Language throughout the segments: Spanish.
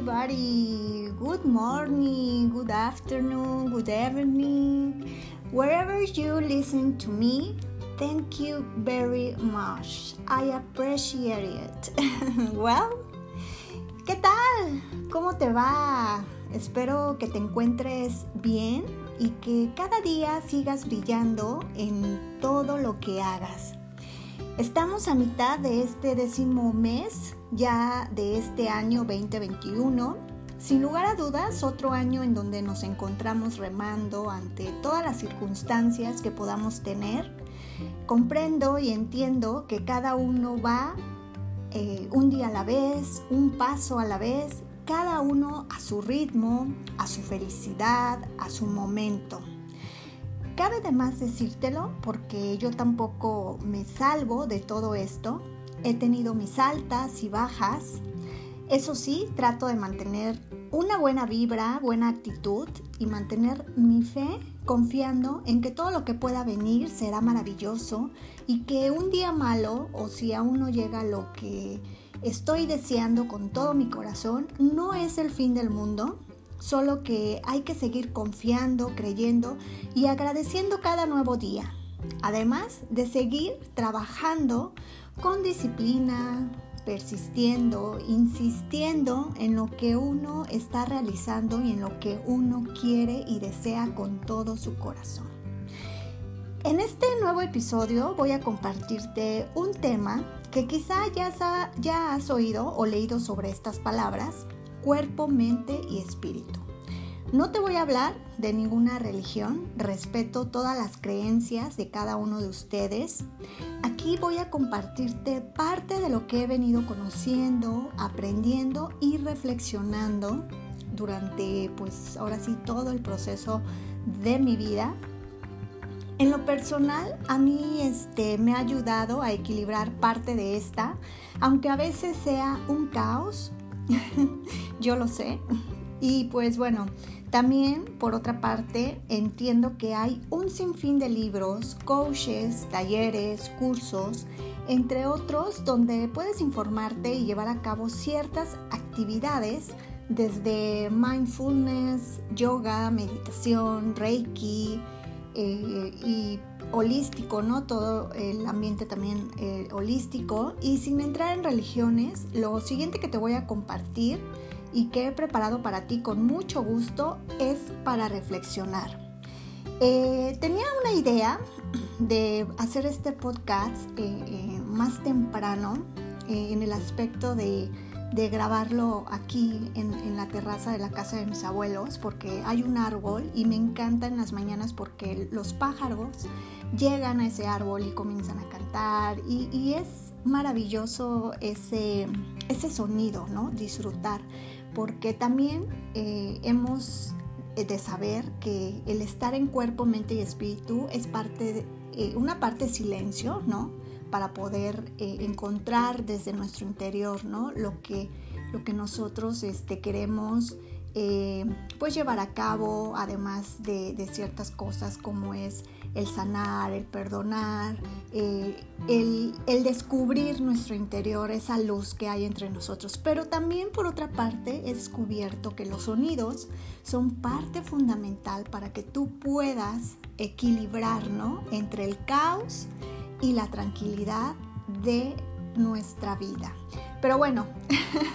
everybody. Good morning, good afternoon, good evening. Wherever you listen to me, thank you very much. I appreciate it. well, ¿qué tal? ¿Cómo te va? Espero que te encuentres bien y que cada día sigas brillando en todo lo que hagas. Estamos a mitad de este décimo mes ya de este año 2021. Sin lugar a dudas, otro año en donde nos encontramos remando ante todas las circunstancias que podamos tener. Comprendo y entiendo que cada uno va eh, un día a la vez, un paso a la vez, cada uno a su ritmo, a su felicidad, a su momento. Cabe de más decírtelo porque yo tampoco me salvo de todo esto. He tenido mis altas y bajas. Eso sí, trato de mantener una buena vibra, buena actitud y mantener mi fe confiando en que todo lo que pueda venir será maravilloso y que un día malo o si aún no llega lo que estoy deseando con todo mi corazón, no es el fin del mundo, solo que hay que seguir confiando, creyendo y agradeciendo cada nuevo día. Además de seguir trabajando con disciplina, persistiendo, insistiendo en lo que uno está realizando y en lo que uno quiere y desea con todo su corazón. En este nuevo episodio voy a compartirte un tema que quizá ya, has oído o leído sobre estas palabras, cuerpo, mente y espíritu. No te voy a hablar de ninguna religión, respeto todas las creencias de cada uno de ustedes. Aquí voy a compartirte parte de lo que he venido conociendo, aprendiendo y reflexionando durante, pues ahora sí, todo el proceso de mi vida. En lo personal, a mí este, me ha ayudado a equilibrar parte de esta, aunque a veces sea un caos, yo lo sé. Y pues bueno, también por otra parte entiendo que hay un sinfín de libros, coaches, talleres, cursos, entre otros, donde puedes informarte y llevar a cabo ciertas actividades desde mindfulness, yoga, meditación, reiki eh, y holístico, ¿no? Todo el ambiente también eh, holístico. Y sin entrar en religiones, lo siguiente que te voy a compartir y que he preparado para ti con mucho gusto es para reflexionar. Eh, tenía una idea de hacer este podcast más temprano en el aspecto de, grabarlo aquí en, en, la terraza de la casa de mis abuelos porque hay un árbol y me encanta en las mañanas porque los pájaros llegan a ese árbol y comienzan a cantar y, es maravilloso ese, ese sonido, ¿no? Disfrutar, porque también eh, hemos de saber que el estar en cuerpo, mente y espíritu es parte de, eh, una parte de silencio, ¿no? Para poder eh, encontrar desde nuestro interior, ¿no? Lo que, lo que nosotros este, queremos pues llevar a cabo, además de, de ciertas cosas como es el sanar, el perdonar, eh, el, el, descubrir nuestro interior, esa luz que hay entre nosotros. Pero también por otra parte he descubierto que los sonidos son parte fundamental para que tú puedas equilibrar ¿no? entre el caos y la tranquilidad de nuestra vida. Pero bueno,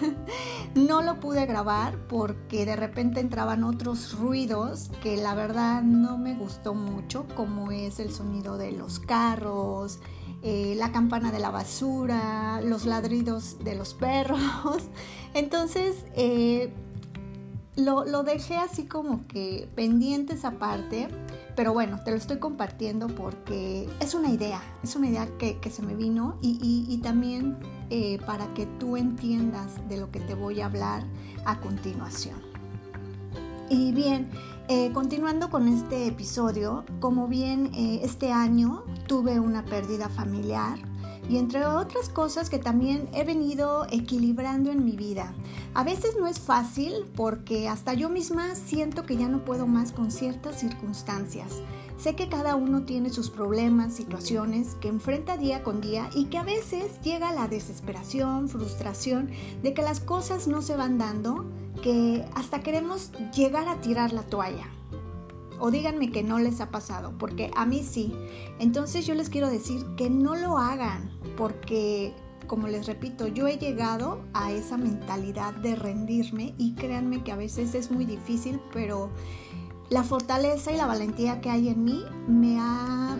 no lo pude grabar porque de repente entraban otros ruidos que la verdad no me gustó mucho, como es el sonido de los carros, eh, la campana de la basura, los ladridos de los perros. Entonces, eh, lo, lo, dejé así como que pendiente esa parte, pero bueno, te lo estoy compartiendo porque es una idea, es una idea que, se me vino y, también eh, para que tú entiendas de lo que te voy a hablar a continuación. Y bien, eh, continuando con este episodio, como bien eh, este año tuve una pérdida familiar, y entre otras cosas que también he venido equilibrando en mi vida. A veces no es fácil porque hasta yo misma siento que ya no puedo más con ciertas circunstancias. Sé que cada uno tiene sus problemas, situaciones que enfrenta día con día y que a veces llega la desesperación, frustración de que las cosas no se van dando, que hasta queremos llegar a tirar la toalla. O díganme que no les ha pasado, porque a mí sí. Entonces yo les quiero decir que no lo hagan, porque como les repito, yo he llegado a esa mentalidad de rendirme y créanme que a veces es muy difícil, pero la fortaleza y la valentía que hay en mí me ha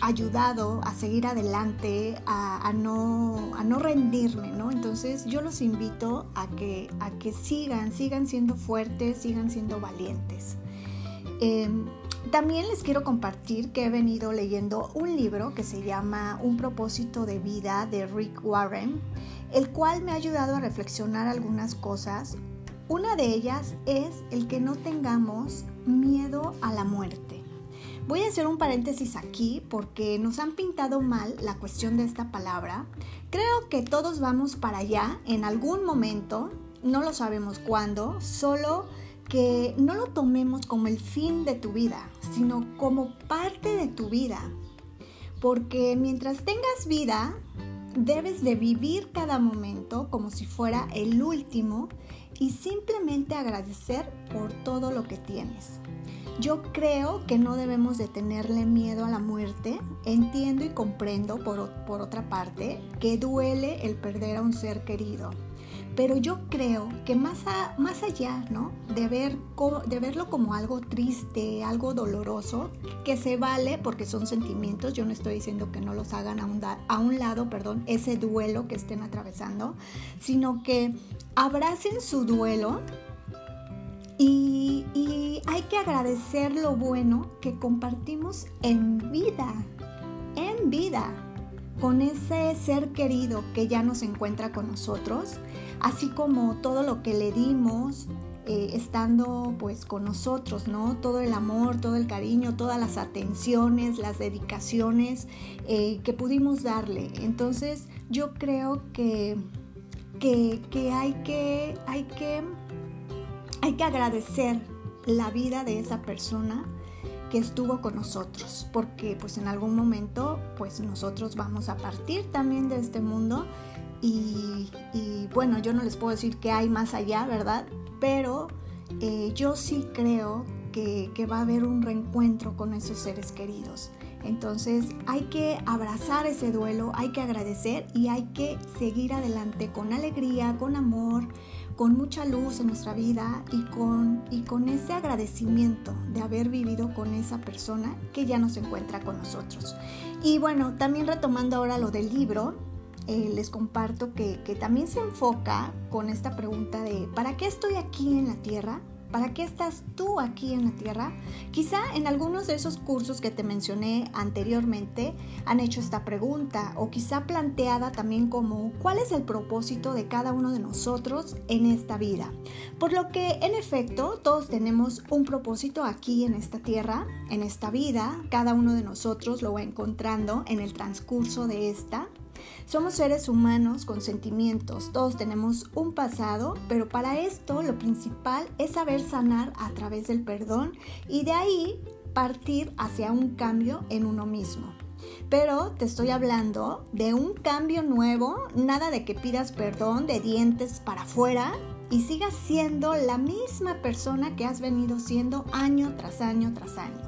ayudado a seguir adelante, a, no, a no rendirme, ¿no? Entonces yo los invito a que, a que sigan, sigan siendo fuertes, sigan siendo valientes. Em, también les quiero compartir que he venido leyendo un libro que se llama Un propósito de vida de Rick Warren, el cual me ha ayudado a reflexionar algunas cosas. Una de ellas es el que no tengamos miedo a la muerte. Voy a hacer un paréntesis aquí porque nos han pintado mal la cuestión de esta palabra. Creo que todos vamos para allá en algún momento, no lo sabemos cuándo, solo que no lo tomemos como el fin de tu vida, sino como parte de tu vida. Porque mientras tengas vida, debes de vivir cada momento como si fuera el último y simplemente agradecer por todo lo que tienes. Yo creo que no debemos de tenerle miedo a la muerte. Entiendo y comprendo por, por otra parte que duele el perder a un ser querido pero yo creo que más, más allá ¿no? de, ver, de verlo como algo triste, algo doloroso, que se vale porque son sentimientos, yo no estoy diciendo que no los hagan a un, a un lado, perdón, ese duelo que estén atravesando, sino que abracen su duelo y, y hay que agradecer lo bueno que compartimos en vida, en vida con ese ser querido que ya nos encuentra con nosotros, así como todo lo que le dimos eh, estando pues con nosotros, ¿no? Todo el amor, todo el cariño, todas las atenciones, las dedicaciones eh, que pudimos darle. Entonces yo creo que, que, que, hay que, hay que, hay que agradecer la vida de esa persona que estuvo con nosotros, porque pues en algún momento pues nosotros vamos a partir también de este mundo y, bueno, yo no les puedo decir que hay más allá, ¿verdad? Pero eh, yo sí creo que, que va a haber un reencuentro con esos seres queridos. Entonces hay que abrazar ese duelo, hay que agradecer y hay que seguir adelante con alegría, con amor, con mucha luz en nuestra vida y con, y con ese agradecimiento de haber vivido con esa persona que ya no se encuentra con nosotros. Y bueno, también retomando ahora lo del libro, eh, les comparto que, que también se enfoca con esta pregunta de ¿para qué estoy aquí en la tierra? ¿Para qué estás tú aquí en la Tierra? Quizá en algunos de esos cursos que te mencioné anteriormente han hecho esta pregunta o quizá planteada también como ¿cuál es el propósito de cada uno de nosotros en esta vida? Por lo que en efecto todos tenemos un propósito aquí en esta Tierra, en esta vida, cada uno de nosotros lo va encontrando en el transcurso de esta somos seres humanos con sentimientos, todos tenemos un pasado, pero para esto lo principal es saber sanar a través del perdón y de ahí partir hacia un cambio en uno mismo. Pero te estoy hablando de un cambio nuevo, nada de que pidas perdón de dientes para afuera y sigas siendo la misma persona que has venido siendo año tras año tras año.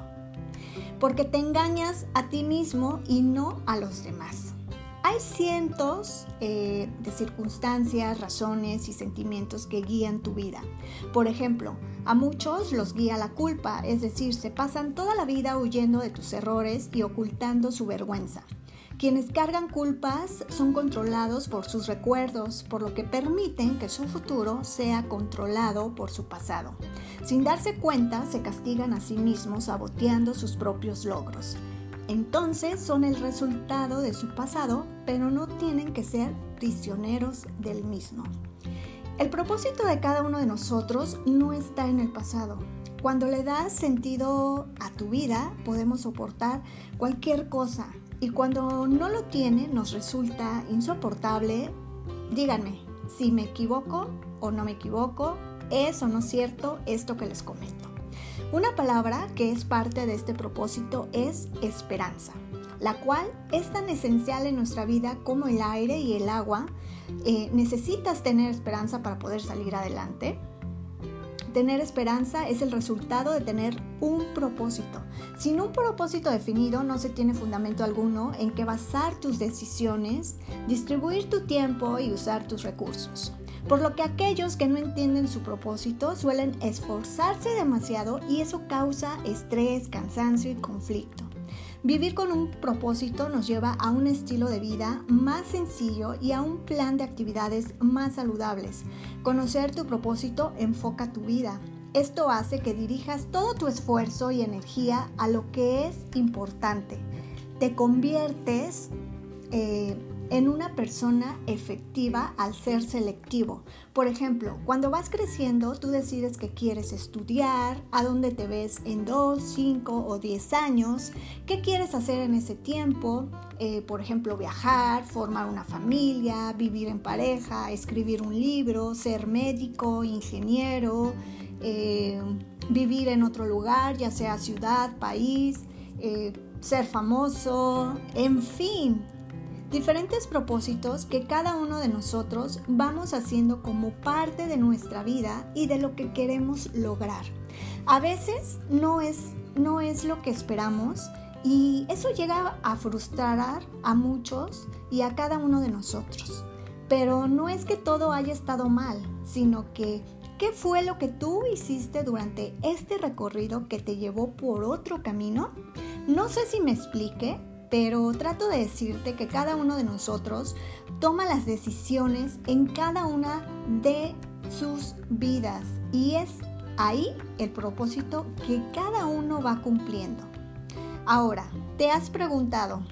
Porque te engañas a ti mismo y no a los demás. Hay cientos eh, de circunstancias, razones y sentimientos que guían tu vida. Por ejemplo, a muchos los guía la culpa, es decir, se pasan toda la vida huyendo de tus errores y ocultando su vergüenza. Quienes cargan culpas son controlados por sus recuerdos, por lo que permiten que su futuro sea controlado por su pasado. Sin darse cuenta, se castigan a sí mismos saboteando sus propios logros entonces son el resultado de su pasado, pero no tienen que ser prisioneros del mismo. El propósito de cada uno de nosotros no está en el pasado. Cuando le das sentido a tu vida, podemos soportar cualquier cosa. Y cuando no lo tiene, nos resulta insoportable. Díganme si me equivoco o no me equivoco, es o no cierto esto que les comento. Una palabra que es parte de este propósito es esperanza, la cual es tan esencial en nuestra vida como el aire y el agua. Eh, necesitas tener esperanza para poder salir adelante. Tener esperanza es el resultado de tener un propósito. Sin un propósito definido no se tiene fundamento alguno en que basar tus decisiones, distribuir tu tiempo y usar tus recursos. Por lo que aquellos que no entienden su propósito suelen esforzarse demasiado y eso causa estrés, cansancio y conflicto. Vivir con un propósito nos lleva a un estilo de vida más sencillo y a un plan de actividades más saludables. Conocer tu propósito enfoca tu vida. Esto hace que dirijas todo tu esfuerzo y energía a lo que es importante. Te conviertes eh, en una persona efectiva al ser selectivo. Por ejemplo, cuando vas creciendo, tú decides que quieres estudiar, a dónde te ves en 2, 5 o 10 años, qué quieres hacer en ese tiempo, eh, por ejemplo, viajar, formar una familia, vivir en pareja, escribir un libro, ser médico, ingeniero, eh, vivir en otro lugar, ya sea ciudad, país, eh, ser famoso, en fin diferentes propósitos que cada uno de nosotros vamos haciendo como parte de nuestra vida y de lo que queremos lograr. A veces no es, no es lo que esperamos y eso llega a frustrar a muchos y a cada uno de nosotros. Pero no es que todo haya estado mal, sino que ¿qué fue lo que tú hiciste durante este recorrido que te llevó por otro camino? No sé si me explique, pero trato de decirte que cada uno de nosotros toma las decisiones en cada una de sus vidas y es ahí el propósito que cada uno va cumpliendo. Ahora, ¿te has preguntado,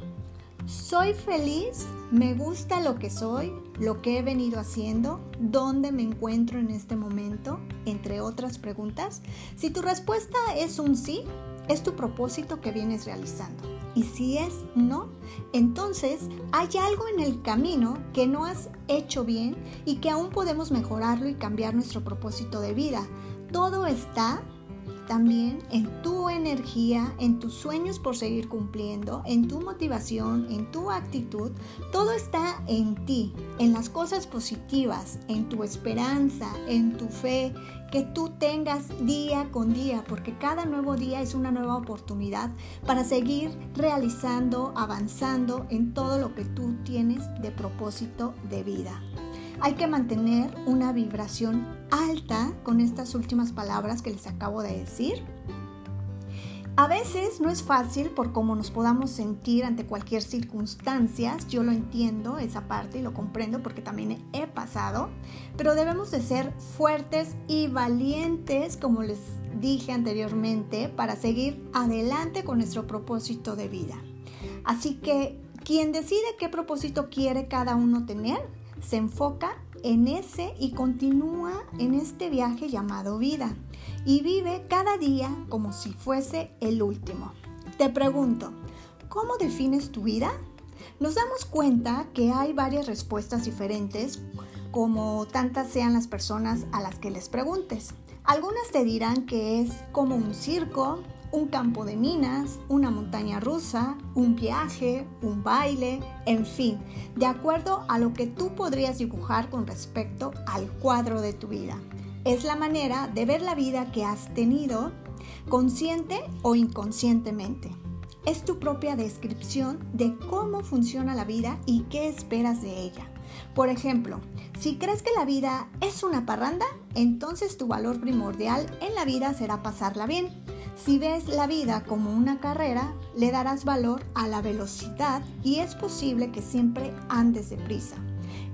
¿soy feliz? ¿Me gusta lo que soy? ¿Lo que he venido haciendo? ¿Dónde me encuentro en este momento? Entre otras preguntas. Si tu respuesta es un sí, es tu propósito que vienes realizando. Y si es no, entonces hay algo en el camino que no has hecho bien y que aún podemos mejorarlo y cambiar nuestro propósito de vida. Todo está también en tu energía, en tus sueños por seguir cumpliendo, en tu motivación, en tu actitud. Todo está en ti, en las cosas positivas, en tu esperanza, en tu fe, que tú tengas día con día, porque cada nuevo día es una nueva oportunidad para seguir realizando, avanzando en todo lo que tú tienes de propósito de vida. Hay que mantener una vibración alta con estas últimas palabras que les acabo de decir. A veces no es fácil por cómo nos podamos sentir ante cualquier circunstancia. Yo lo entiendo, esa parte, y lo comprendo porque también he pasado. Pero debemos de ser fuertes y valientes, como les dije anteriormente, para seguir adelante con nuestro propósito de vida. Así que quien decide qué propósito quiere cada uno tener, se enfoca en ese y continúa en este viaje llamado vida y vive cada día como si fuese el último. Te pregunto, ¿cómo defines tu vida? Nos damos cuenta que hay varias respuestas diferentes como tantas sean las personas a las que les preguntes. Algunas te dirán que es como un circo, un campo de minas, una montaña rusa, un viaje, un baile, en fin, de acuerdo a lo que tú podrías dibujar con respecto al cuadro de tu vida. Es la manera de ver la vida que has tenido, consciente o inconscientemente. Es tu propia descripción de cómo funciona la vida y qué esperas de ella. Por ejemplo, si crees que la vida es una parranda, entonces tu valor primordial en la vida será pasarla bien. Si ves la vida como una carrera, le darás valor a la velocidad y es posible que siempre andes deprisa.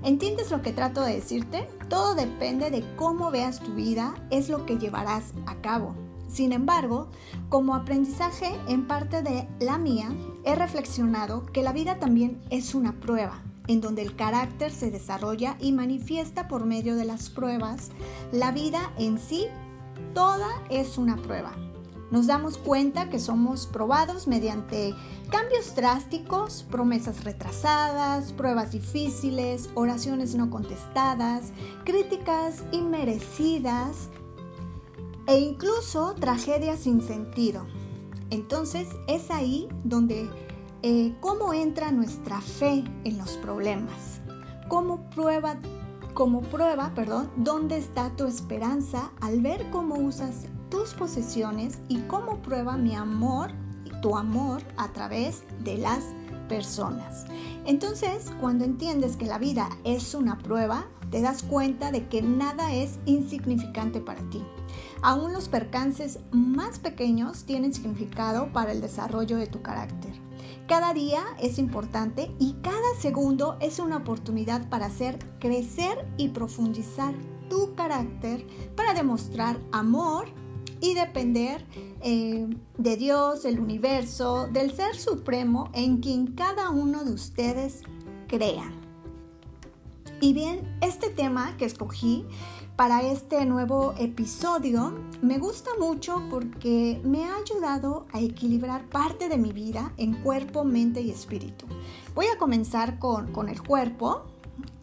¿Entiendes lo que trato de decirte? Todo depende de cómo veas tu vida, es lo que llevarás a cabo. Sin embargo, como aprendizaje en parte de la mía, he reflexionado que la vida también es una prueba, en donde el carácter se desarrolla y manifiesta por medio de las pruebas. La vida en sí, toda es una prueba nos damos cuenta que somos probados mediante cambios drásticos, promesas retrasadas, pruebas difíciles, oraciones no contestadas, críticas inmerecidas, e incluso tragedias sin sentido. Entonces es ahí donde eh, cómo entra nuestra fe en los problemas, cómo prueba, como prueba, perdón, dónde está tu esperanza al ver cómo usas tus posesiones y cómo prueba mi amor, tu amor a través de las personas. Entonces, cuando entiendes que la vida es una prueba, te das cuenta de que nada es insignificante para ti. Aún los percances más pequeños tienen significado para el desarrollo de tu carácter. Cada día es importante y cada segundo es una oportunidad para hacer crecer y profundizar tu carácter para demostrar amor y depender eh, de Dios, el universo, del Ser Supremo en quien cada uno de ustedes crea. Y bien, este tema que escogí para este nuevo episodio me gusta mucho porque me ha ayudado a equilibrar parte de mi vida en cuerpo, mente y espíritu. Voy a comenzar con, el cuerpo.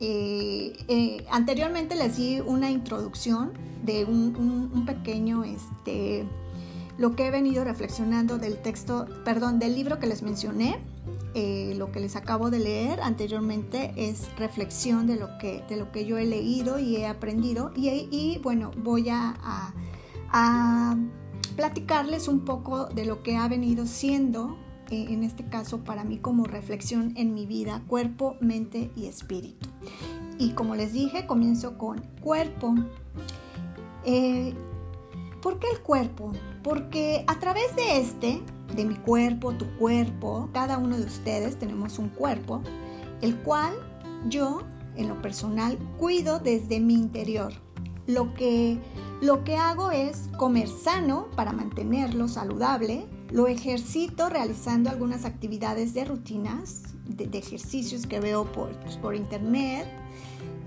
Eh, eh, anteriormente les di una introducción de un, pequeño, este, lo que he venido reflexionando del texto, perdón, del libro que les mencioné eh, lo que les acabo de leer anteriormente es reflexión de lo que, de lo que yo he leído y he aprendido. Y, bueno, voy a, platicarles un poco de lo que ha venido siendo, eh, en este caso para mí como reflexión en mi vida, cuerpo, mente y espíritu. Y como les dije, comienzo con cuerpo. Eh, ¿Por qué el cuerpo? Porque a través de este de mi cuerpo, tu cuerpo, cada uno de ustedes tenemos un cuerpo, el cual yo, en lo personal, cuido desde mi interior. Lo que, lo que hago es comer sano para mantenerlo saludable, lo ejercito realizando algunas actividades de rutinas, de, ejercicios que veo por, pues, por internet,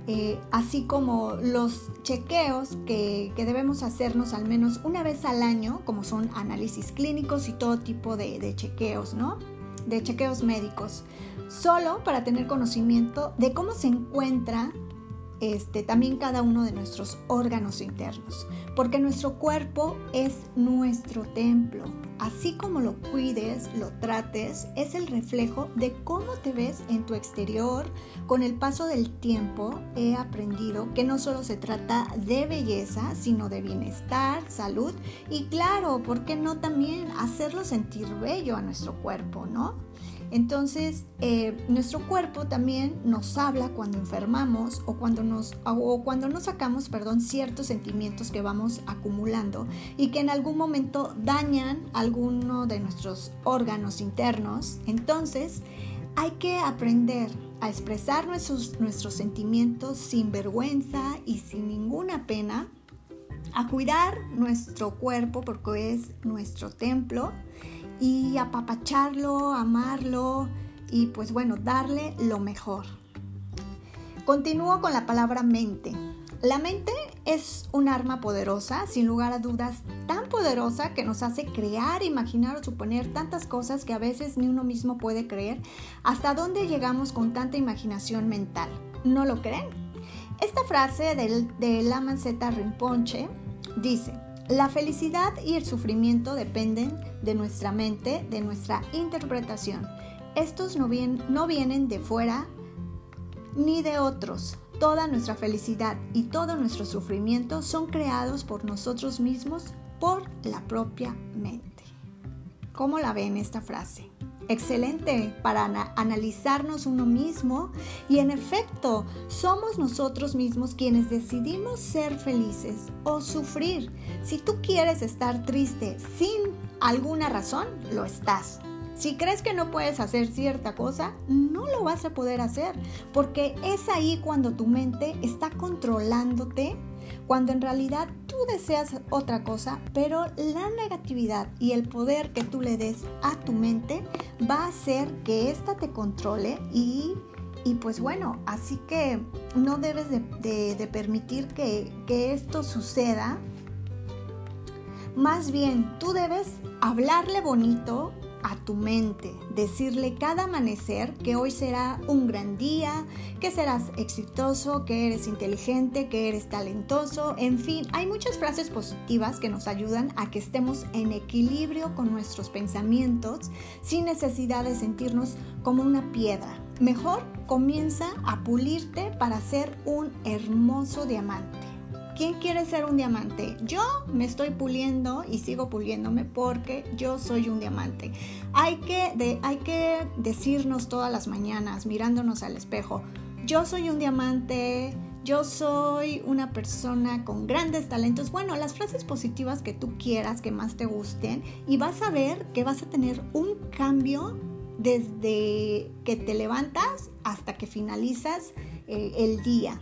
eh, así como los chequeos que, debemos hacernos al menos una vez al año, como son análisis clínicos y todo tipo de, chequeos, ¿no? De chequeos médicos, solo para tener conocimiento de cómo se encuentra este, también cada uno de nuestros órganos internos, porque nuestro cuerpo es nuestro templo. Así como lo cuides, lo trates, es el reflejo de cómo te ves en tu exterior. Con el paso del tiempo he aprendido que no solo se trata de belleza, sino de bienestar, salud y claro, ¿por qué no también hacerlo sentir bello a nuestro cuerpo, no? Entonces, eh, nuestro cuerpo también nos habla cuando enfermamos o cuando nos, o cuando nos sacamos, perdón, ciertos sentimientos que vamos acumulando y que en algún momento dañan alguno de nuestros órganos internos. Entonces, hay que aprender a expresar nuestros, nuestros sentimientos sin vergüenza y sin ninguna pena, a cuidar nuestro cuerpo porque es nuestro templo y apapacharlo, amarlo y pues bueno, darle lo mejor. Continúo con la palabra mente. La mente es un arma poderosa, sin lugar a dudas, tan poderosa que nos hace crear, imaginar o suponer tantas cosas que a veces ni uno mismo puede creer. ¿Hasta dónde llegamos con tanta imaginación mental? ¿No lo creen? Esta frase de Lama Z Rinpoche dice, la felicidad y el sufrimiento dependen de nuestra mente, de nuestra interpretación. Estos no, vienen de fuera ni de otros. Toda nuestra felicidad y todo nuestro sufrimiento son creados por nosotros mismos, por la propia mente. ¿Cómo la ven esta frase? Excelente para analizarnos uno mismo y en efecto somos nosotros mismos quienes decidimos ser felices o sufrir. Si tú quieres estar triste sin alguna razón, lo estás. Si crees que no puedes hacer cierta cosa, no lo vas a poder hacer, porque es ahí cuando tu mente está controlándote cuando en realidad tú deseas otra cosa, pero la negatividad y el poder que tú le des a tu mente va a hacer que ésta te controle y, pues bueno, así que no debes de, permitir que, que esto suceda. Más bien, tú debes hablarle bonito a tu mente, decirle cada amanecer que hoy será un gran día, que serás exitoso, que eres inteligente, que eres talentoso, en fin, hay muchas frases positivas que nos ayudan a que estemos en equilibrio con nuestros pensamientos sin necesidad de sentirnos como una piedra. Mejor comienza a pulirte para ser un hermoso diamante. ¿Quién quiere ser un diamante? Yo me estoy puliendo y sigo puliéndome porque yo soy un diamante. Hay que, hay que decirnos todas las mañanas mirándonos al espejo, yo soy un diamante, yo soy una persona con grandes talentos. Bueno, las frases positivas que tú quieras, que más te gusten, y vas a ver que vas a tener un cambio desde que te levantas hasta que finalizas eh, el día.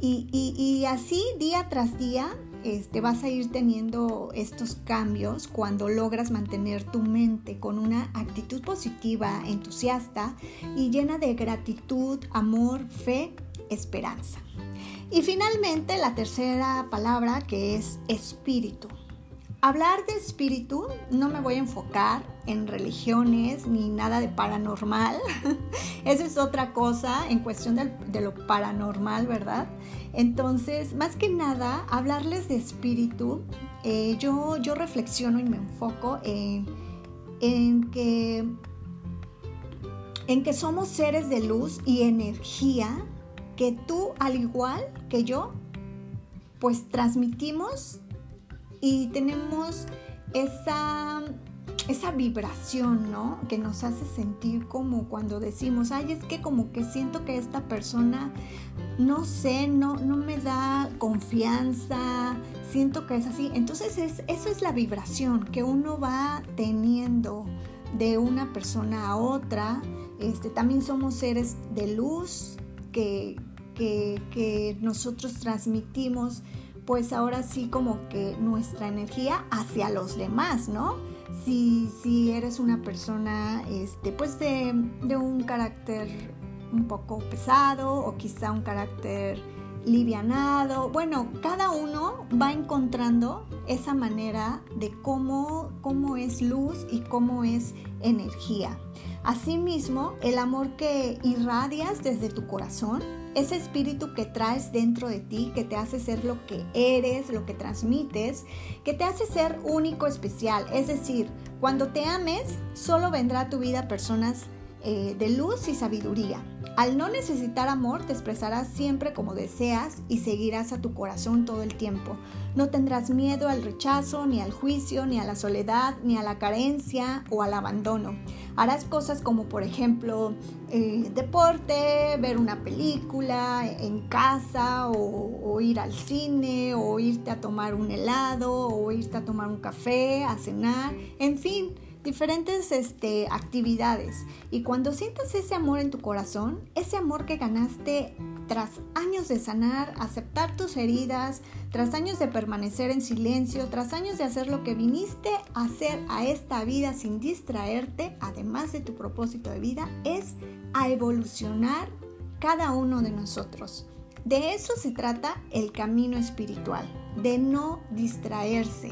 Y, así día tras día este, vas a ir teniendo estos cambios cuando logras mantener tu mente con una actitud positiva, entusiasta y llena de gratitud, amor, fe, esperanza. Y finalmente la tercera palabra que es espíritu. Hablar de espíritu no me voy a enfocar en religiones ni nada de paranormal. Esa es otra cosa en cuestión de, lo paranormal, ¿verdad? Entonces, más que nada, hablarles de espíritu, eh, yo, yo reflexiono y me enfoco en, en, que, en que somos seres de luz y energía que tú, al igual que yo, pues transmitimos y tenemos esa, esa vibración, ¿no? Que nos hace sentir como cuando decimos, ay, es que como que siento que esta persona, no sé, no, no me da confianza, siento que es así. Entonces es, eso es la vibración que uno va teniendo de una persona a otra. Este, también somos seres de luz que, que, que nosotros transmitimos pues ahora sí como que nuestra energía hacia los demás, ¿no? Si, si eres una persona, este, pues de, de un carácter un poco pesado o quizá un carácter livianado. Bueno, cada uno va encontrando esa manera de cómo, cómo es luz y cómo es energía. Asimismo, el amor que irradias desde tu corazón ese espíritu que traes dentro de ti, que te hace ser lo que eres, lo que transmites, que te hace ser único, especial. Es decir, cuando te ames, solo vendrá a tu vida personas eh, de luz y sabiduría. Al no necesitar amor, te expresarás siempre como deseas y seguirás a tu corazón todo el tiempo. No tendrás miedo al rechazo, ni al juicio, ni a la soledad, ni a la carencia o al abandono. Harás cosas como, por ejemplo, eh, deporte, ver una película en casa, o, o ir al cine, o irte a tomar un helado, o irte a tomar un café, a cenar, en fin diferentes este, actividades. Y cuando sientas ese amor en tu corazón, ese amor que ganaste tras años de sanar, aceptar tus heridas, tras años de permanecer en silencio, tras años de hacer lo que viniste a hacer a esta vida sin distraerte, además de tu propósito de vida, es a evolucionar cada uno de nosotros. De eso se trata el camino espiritual, de no distraerse,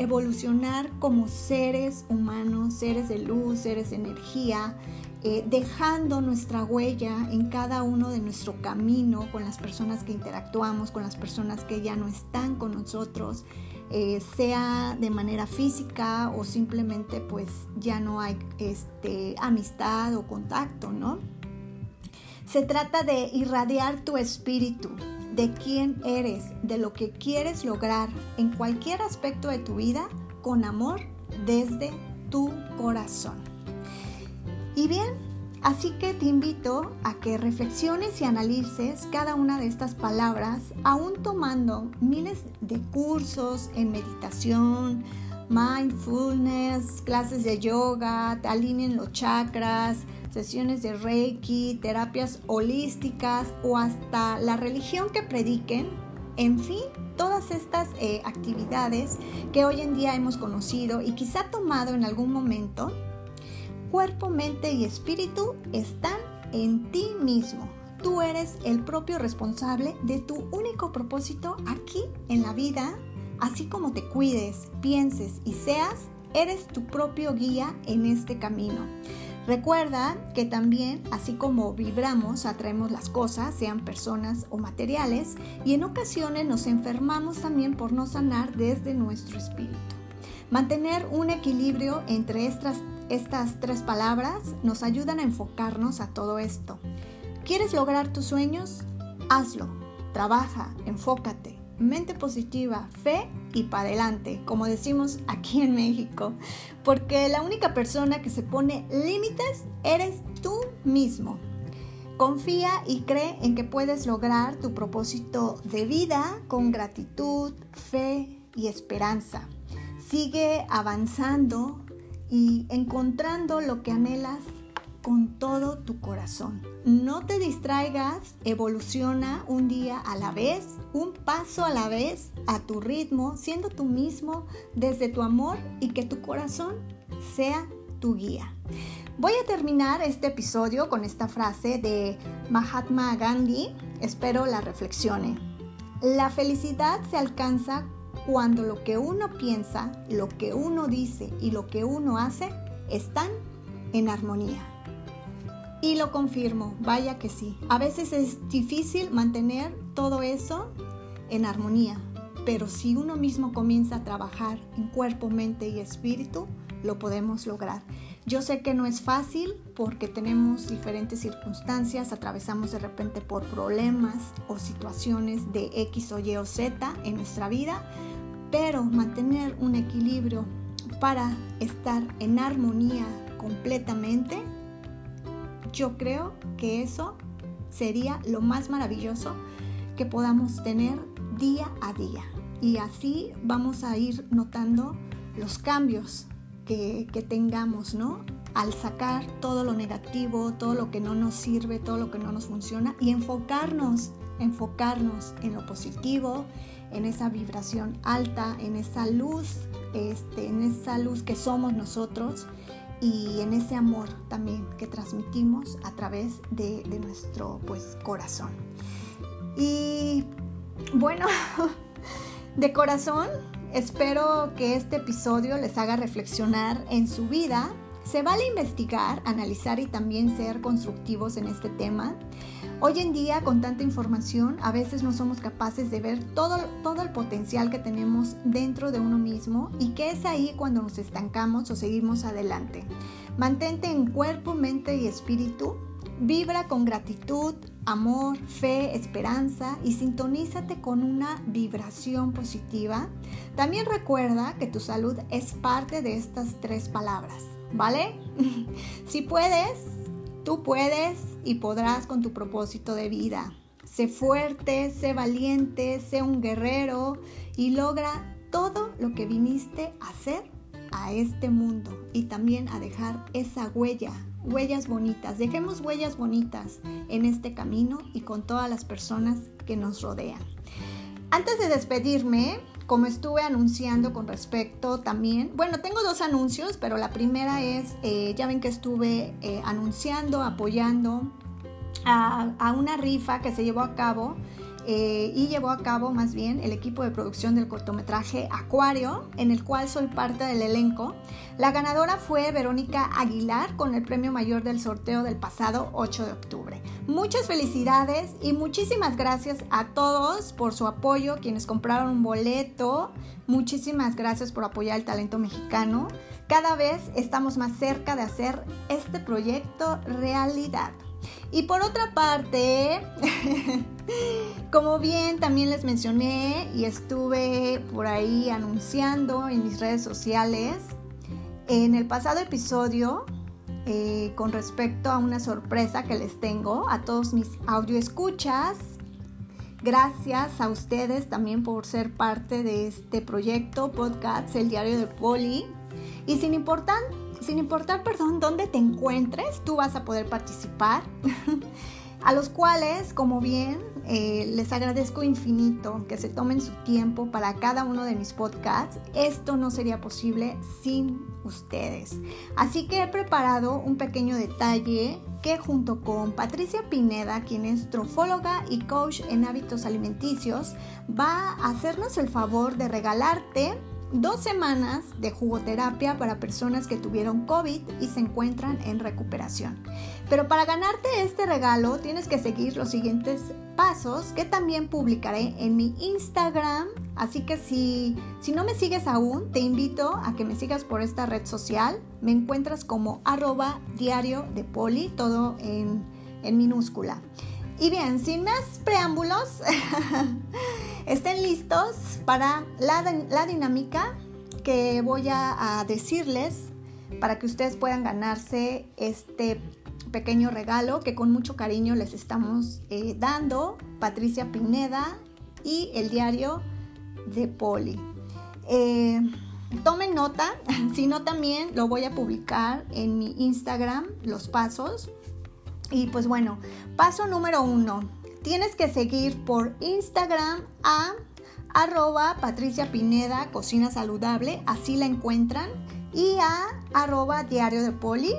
evolucionar como seres humanos, seres de luz, seres de energía, eh, dejando nuestra huella en cada uno de nuestro camino con las personas que interactuamos, con las personas que ya no están con nosotros, eh, sea de manera física o simplemente pues ya no hay este, amistad o contacto, ¿no? Se trata de irradiar tu espíritu, de quién eres, de lo que quieres lograr en cualquier aspecto de tu vida con amor desde tu corazón. Y bien, así que te invito a que reflexiones y analices cada una de estas palabras, aún tomando miles de cursos en meditación, mindfulness, clases de yoga, te alineen los chakras, sesiones de Reiki, terapias holísticas o hasta la religión que prediquen. En fin, todas estas eh, actividades que hoy en día hemos conocido y quizá tomado en algún momento, cuerpo, mente y espíritu están en ti mismo. Tú eres el propio responsable de tu único propósito aquí en la vida, así como te cuides, pienses y seas, Eres tu propio guía en este camino. Recuerda que también, así como vibramos, atraemos las cosas, sean personas o materiales, y en ocasiones nos enfermamos también por no sanar desde nuestro espíritu. Mantener un equilibrio entre estas, estas tres palabras nos ayudan a enfocarnos a todo esto. ¿Quieres lograr tus sueños? Hazlo. Trabaja, enfócate. Mente positiva, fe y para adelante, como decimos aquí en México. Porque la única persona que se pone límites eres tú mismo. Confía y cree en que puedes lograr tu propósito de vida con gratitud, fe y esperanza. Sigue avanzando y encontrando lo que anhelas con todo tu corazón. No te distraigas, evoluciona un día a la vez, un paso a la vez, a tu ritmo, siendo tú mismo desde tu amor y que tu corazón sea tu guía. Voy a terminar este episodio con esta frase de Mahatma Gandhi. Espero la reflexione. La felicidad se alcanza cuando lo que uno piensa, lo que uno dice y lo que uno hace están en armonía. Y lo confirmo, vaya que sí. A veces es difícil mantener todo eso en armonía, pero si uno mismo comienza a trabajar en cuerpo, mente y espíritu, lo podemos lograr. Yo sé que no es fácil porque tenemos diferentes circunstancias, atravesamos de repente por problemas o situaciones de X o Y o Z en nuestra vida, pero mantener un equilibrio para estar en armonía completamente yo creo que eso sería lo más maravilloso que podamos tener día a día. Y así vamos a ir notando los cambios que, tengamos, ¿no? Al sacar todo lo negativo, todo lo que no nos sirve, todo lo que no nos funciona y enfocarnos, enfocarnos en lo positivo, en esa vibración alta, en esa luz, este, en esa luz que somos nosotros y en ese amor también que transmitimos a través de, nuestro pues corazón. Y bueno, de corazón espero que este episodio les haga reflexionar en su vida. Se vale investigar, analizar y también ser constructivos en este tema. Hoy en día, con tanta información, a veces no somos capaces de ver todo, todo el potencial que tenemos dentro de uno mismo y que es ahí cuando nos estancamos o seguimos adelante. Mantente en cuerpo, mente y espíritu. Vibra con gratitud, amor, fe, esperanza y sintonízate con una vibración positiva. También recuerda que tu salud es parte de estas tres palabras, ¿vale? si puedes, Tú puedes y podrás con tu propósito de vida. Sé fuerte, sé valiente, sé un guerrero y logra todo lo que viniste a hacer a este mundo y también a dejar esa huella, huellas bonitas. Dejemos huellas bonitas en este camino y con todas las personas que nos rodean. Antes de despedirme, como estuve anunciando con respecto también, bueno, tengo dos anuncios, pero la primera es, eh, ya ven que estuve eh, anunciando, apoyando a, a, una rifa que se llevó a cabo eh, y llevó a cabo más bien el equipo de producción del cortometraje Acuario, en el cual soy parte del elenco. La ganadora fue Verónica Aguilar con el premio mayor del sorteo del pasado 8 de octubre. Muchas felicidades y muchísimas gracias a todos por su apoyo, quienes compraron un boleto. Muchísimas gracias por apoyar el talento mexicano. Cada vez estamos más cerca de hacer este proyecto realidad. Y por otra parte, como bien también les mencioné y estuve por ahí anunciando en mis redes sociales, en el pasado episodio, eh, con respecto a una sorpresa que les tengo a todos mis audio escuchas, Gracias a ustedes también por ser parte de este proyecto podcast El Diario de Poli. Y sin importar sin importar, perdón, dónde te encuentres, tú vas a poder participar. a los cuales, como bien, eh, les agradezco infinito que se tomen su tiempo para cada uno de mis podcasts. Esto no sería posible sin ustedes. Así que he preparado un pequeño detalle que junto con Patricia Pineda, quien es trofóloga y coach en hábitos alimenticios, va a hacernos el favor de regalarte dos semanas de jugoterapia para personas que tuvieron COVID y se encuentran en recuperación. Pero para ganarte este regalo tienes que seguir los siguientes pasos que también publicaré en mi Instagram. Así que si, si no me sigues aún, te invito a que me sigas por esta red social. Me encuentras como arroba diario de poli, todo en, en minúscula. Y bien, sin más preámbulos, estén listos para la, dinámica que voy a, decirles para que ustedes puedan ganarse este pequeño regalo que con mucho cariño les estamos eh, dando, Patricia Pineda y el diario de Poli. Eh, tomen nota, si no también lo voy a publicar en mi Instagram, los pasos. Y pues bueno, paso número uno, tienes que seguir por Instagram a arroba Patricia Pineda Cocina Saludable, así la encuentran, y a arroba Diario de Poli,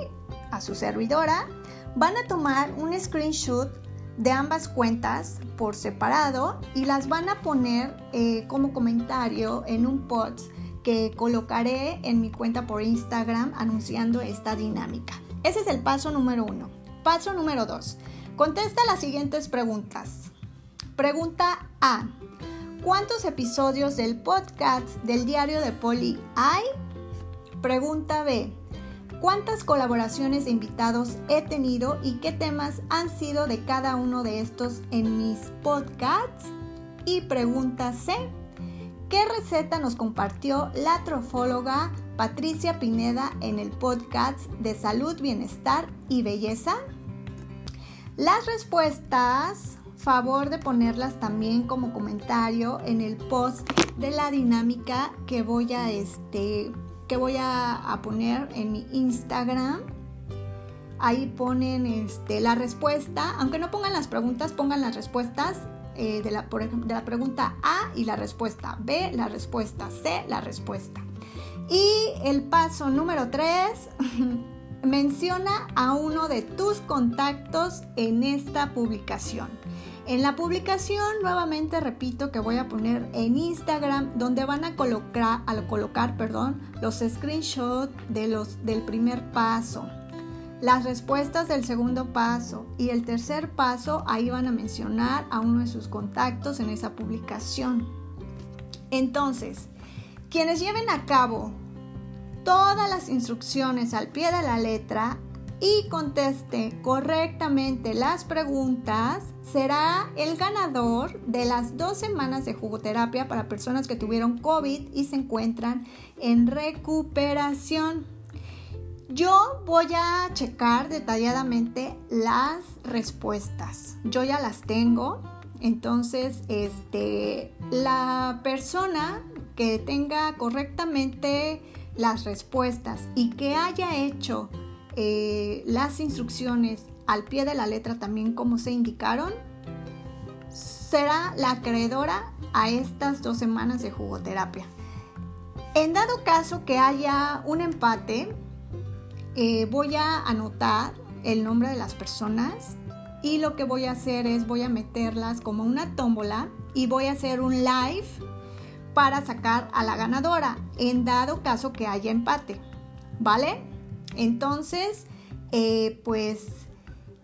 a su servidora. Van a tomar un screenshot de ambas cuentas por separado y las van a poner eh, como comentario en un post que colocaré en mi cuenta por Instagram anunciando esta dinámica. Ese es el paso número uno. Paso número dos. Contesta las siguientes preguntas. Pregunta A. ¿Cuántos episodios del podcast del diario de Poli hay? Pregunta B. ¿Cuántas colaboraciones de invitados he tenido y qué temas han sido de cada uno de estos en mis podcasts? Y pregunta C. ¿Qué receta nos compartió la trofóloga Patricia Pineda en el podcast de Salud, Bienestar y Belleza? Las respuestas favor de ponerlas también como comentario en el post de la dinámica que voy a este que voy a, poner en mi Instagram. Ahí ponen este, la respuesta, aunque no pongan las preguntas, pongan las respuestas eh, de, la, de la pregunta A y la respuesta B, la respuesta C, la respuesta. Y el paso número 3 menciona a uno de tus contactos en esta publicación. En la publicación, nuevamente repito que voy a poner en Instagram, donde van a colocar, a colocar perdón, los screenshots de los, del primer paso, las respuestas del segundo paso y el tercer paso, ahí van a mencionar a uno de sus contactos en esa publicación. Entonces, quienes lleven a cabo todas las instrucciones al pie de la letra y conteste correctamente las preguntas, será el ganador de las dos semanas de jugoterapia para personas que tuvieron COVID y se encuentran en recuperación. Yo voy a checar detalladamente las respuestas. Yo ya las tengo. Entonces, este, la persona que tenga correctamente las respuestas y que haya hecho eh, las instrucciones al pie de la letra también como se indicaron, será la acreedora a estas dos semanas de jugoterapia. En dado caso que haya un empate, eh, voy a anotar el nombre de las personas y lo que voy a hacer es voy a meterlas como una tómbola y voy a hacer un live para sacar a la ganadora en dado caso que haya empate, ¿vale? Entonces, eh, pues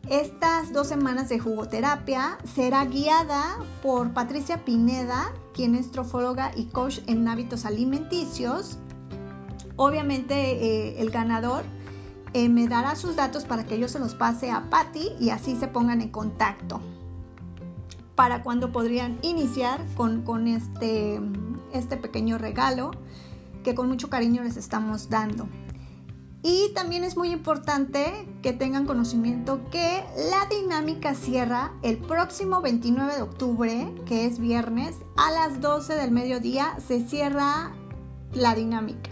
estas dos semanas de jugoterapia será guiada por Patricia Pineda, quien es trofóloga y coach en hábitos alimenticios. Obviamente eh, el ganador eh, me dará sus datos para que yo se los pase a Patty y así se pongan en contacto para cuando podrían iniciar con, con este, este pequeño regalo que con mucho cariño les estamos dando. Y también es muy importante que tengan conocimiento que la dinámica cierra el próximo 29 de octubre, que es viernes, a las 12 del mediodía se cierra la dinámica.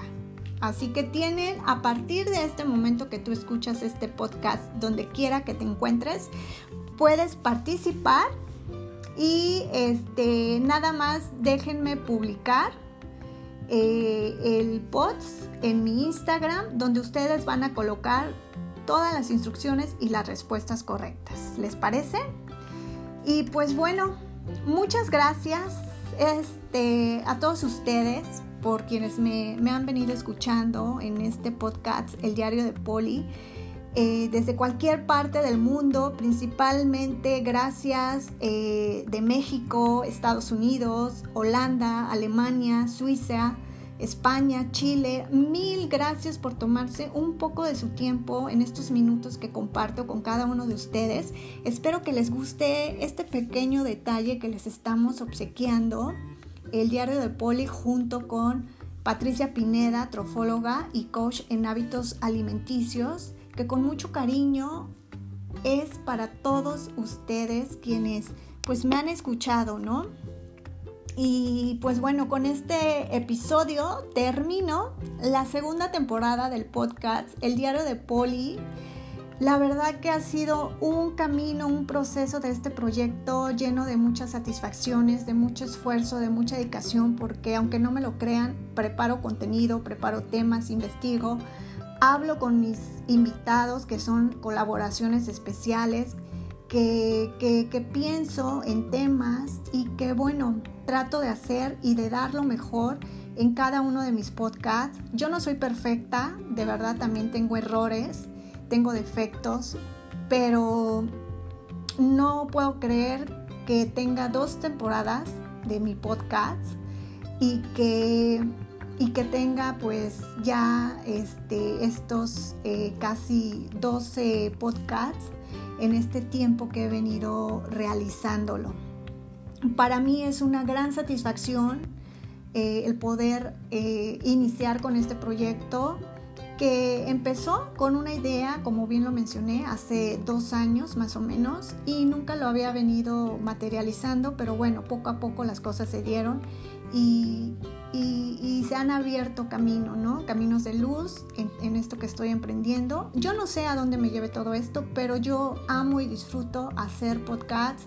Así que tienen a partir de este momento que tú escuchas este podcast, donde quiera que te encuentres, puedes participar y este nada más déjenme publicar eh, el post en mi Instagram donde ustedes van a colocar todas las instrucciones y las respuestas correctas. ¿Les parece? Y pues bueno, muchas gracias este, a todos ustedes por quienes me, me han venido escuchando en este podcast, El Diario de Poli. Eh, desde cualquier parte del mundo, principalmente gracias eh, de México, Estados Unidos, Holanda, Alemania, Suiza, España, Chile. Mil gracias por tomarse un poco de su tiempo en estos minutos que comparto con cada uno de ustedes. Espero que les guste este pequeño detalle que les estamos obsequiando, el diario de Poli junto con Patricia Pineda, trofóloga y coach en hábitos alimenticios que con mucho cariño es para todos ustedes quienes pues me han escuchado, ¿no? Y pues bueno, con este episodio termino la segunda temporada del podcast El Diario de Poli. La verdad que ha sido un camino, un proceso de este proyecto lleno de muchas satisfacciones, de mucho esfuerzo, de mucha dedicación, porque aunque no me lo crean, preparo contenido, preparo temas, investigo, hablo con mis invitados que son colaboraciones especiales, que, que, pienso en temas y que bueno, trato de hacer y de dar lo mejor en cada uno de mis podcasts. Yo no soy perfecta, de verdad también tengo errores, tengo defectos, pero no puedo creer que tenga dos temporadas de mi podcast y que y que tenga pues ya este, estos eh, casi 12 podcasts en este tiempo que he venido realizándolo. Para mí es una gran satisfacción eh, el poder eh, iniciar con este proyecto que empezó con una idea, como bien lo mencioné, hace dos años más o menos y nunca lo había venido materializando, pero bueno, poco a poco las cosas se dieron y, se han abierto camino, ¿no? Caminos de luz en, esto que estoy emprendiendo. Yo no sé a dónde me lleve todo esto, pero yo amo y disfruto hacer podcasts,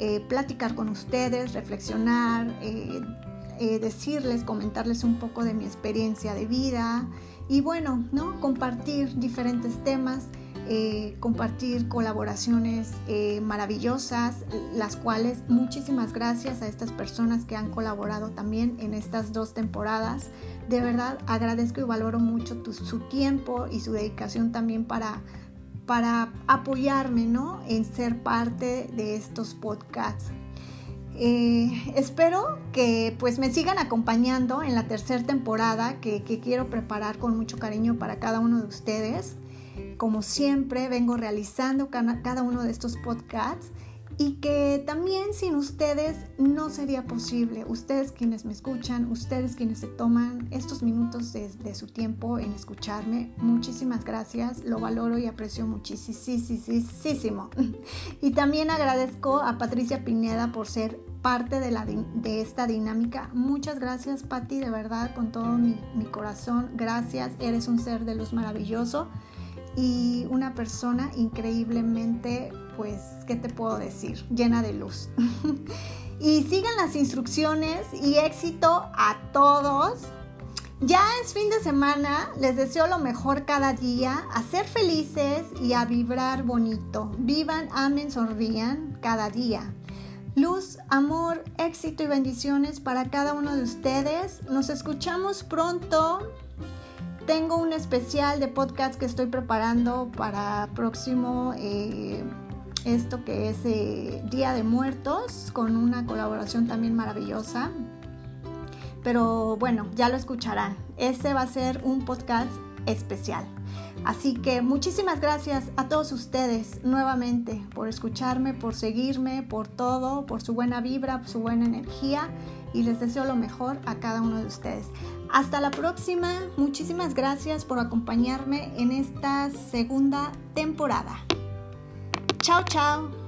eh, platicar con ustedes, reflexionar, eh, eh, decirles, comentarles un poco de mi experiencia de vida y bueno, ¿no? Compartir diferentes temas. Eh, compartir colaboraciones eh, maravillosas, las cuales muchísimas gracias a estas personas que han colaborado también en estas dos temporadas. De verdad agradezco y valoro mucho su tiempo y su dedicación también para, para apoyarme ¿no? en ser parte de estos podcasts. Eh, espero que pues me sigan acompañando en la tercera temporada que, que quiero preparar con mucho cariño para cada uno de ustedes como siempre vengo realizando cada uno de estos podcasts y que también sin ustedes no sería posible. Ustedes quienes me escuchan, ustedes quienes se toman estos minutos de, su tiempo en escucharme, muchísimas gracias, lo valoro y aprecio muchísimo. Y también agradezco a Patricia Pineda por ser parte de, esta dinámica. Muchas gracias Patti, de verdad, con todo mi corazón. Gracias, eres un ser de luz maravilloso y una persona increíblemente, pues, ¿qué te puedo decir? Llena de luz. y sigan las instrucciones y éxito a todos. Ya es fin de semana, les deseo lo mejor cada día, a ser felices y a vibrar bonito. Vivan, amen, sonrían cada día. Luz, amor, éxito y bendiciones para cada uno de ustedes. Nos escuchamos pronto. Tengo un especial de podcast que estoy preparando para próximo, eh, esto que es eh, Día de Muertos, con una colaboración también maravillosa. Pero bueno, ya lo escucharán. Este va a ser un podcast especial. Así que muchísimas gracias a todos ustedes nuevamente por escucharme, por seguirme, por todo, por su buena vibra, por su buena energía y les deseo lo mejor a cada uno de ustedes. Hasta la próxima, muchísimas gracias por acompañarme en esta segunda temporada. Chao, chao.